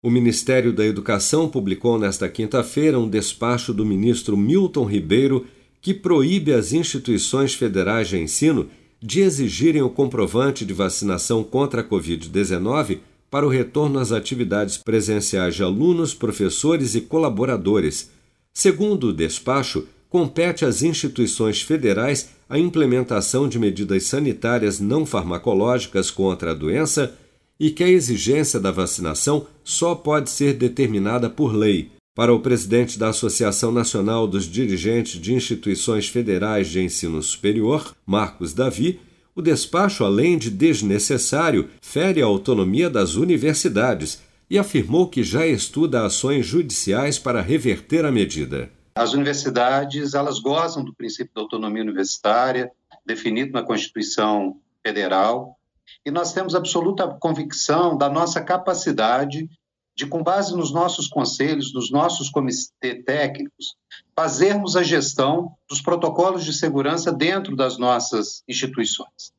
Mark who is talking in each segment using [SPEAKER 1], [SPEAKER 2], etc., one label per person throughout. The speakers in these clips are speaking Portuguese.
[SPEAKER 1] O Ministério da Educação publicou nesta quinta-feira um despacho do ministro Milton Ribeiro que proíbe as instituições federais de ensino de exigirem o comprovante de vacinação contra a Covid-19 para o retorno às atividades presenciais de alunos, professores e colaboradores. Segundo o despacho, compete às instituições federais a implementação de medidas sanitárias não farmacológicas contra a doença e que a exigência da vacinação só pode ser determinada por lei. Para o presidente da Associação Nacional dos Dirigentes de Instituições Federais de Ensino Superior, Marcos Davi, o despacho, além de desnecessário, fere a autonomia das universidades e afirmou que já estuda ações judiciais para reverter a medida.
[SPEAKER 2] As universidades, elas gozam do princípio da autonomia universitária, definido na Constituição Federal, e nós temos absoluta convicção da nossa capacidade de, com base nos nossos conselhos, nos nossos comitês técnicos, fazermos a gestão dos protocolos de segurança dentro das nossas instituições.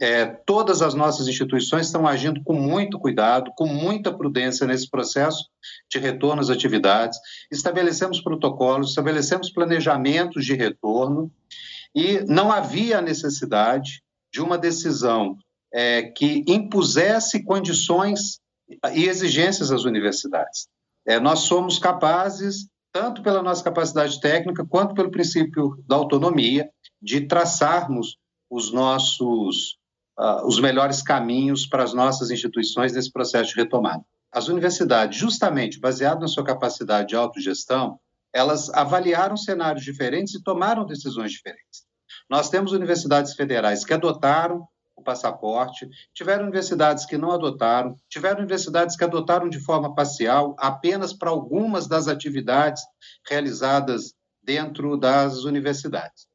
[SPEAKER 2] É, todas as nossas instituições estão agindo com muito cuidado, com muita prudência nesse processo de retorno às atividades. Estabelecemos protocolos, estabelecemos planejamentos de retorno e não havia necessidade de uma decisão é, que impusesse condições e exigências às universidades. É, nós somos capazes, tanto pela nossa capacidade técnica, quanto pelo princípio da autonomia, de traçarmos os nossos uh, os melhores caminhos para as nossas instituições nesse processo de retomada. As universidades, justamente baseado na sua capacidade de autogestão, elas avaliaram cenários diferentes e tomaram decisões diferentes. Nós temos universidades federais que adotaram o passaporte, tiveram universidades que não adotaram, tiveram universidades que adotaram de forma parcial, apenas para algumas das atividades realizadas dentro das universidades.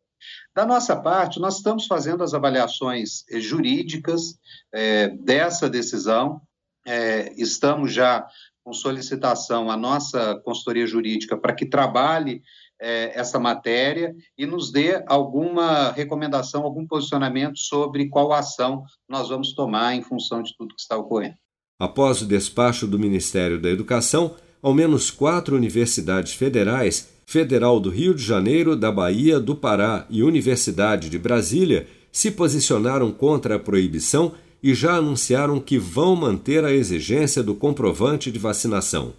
[SPEAKER 2] Da nossa parte, nós estamos fazendo as avaliações eh, jurídicas é, dessa decisão, é, estamos já com solicitação à nossa consultoria jurídica para que trabalhe é, essa matéria e nos dê alguma recomendação, algum posicionamento sobre qual ação nós vamos tomar em função de tudo que está ocorrendo.
[SPEAKER 1] Após o despacho do Ministério da Educação, ao menos quatro universidades federais Federal do Rio de Janeiro, da Bahia, do Pará e Universidade de Brasília se posicionaram contra a proibição e já anunciaram que vão manter a exigência do comprovante de vacinação.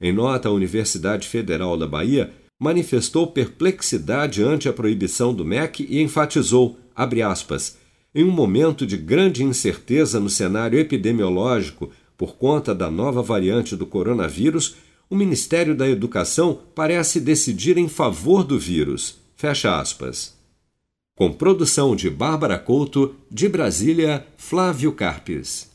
[SPEAKER 1] Em nota, a Universidade Federal da Bahia manifestou perplexidade ante a proibição do MEC e enfatizou, aspas, em um momento de grande incerteza no cenário epidemiológico por conta da nova variante do coronavírus, o Ministério da Educação parece decidir em favor do vírus. Fecha aspas. Com produção de Bárbara Couto, de Brasília, Flávio Carpes.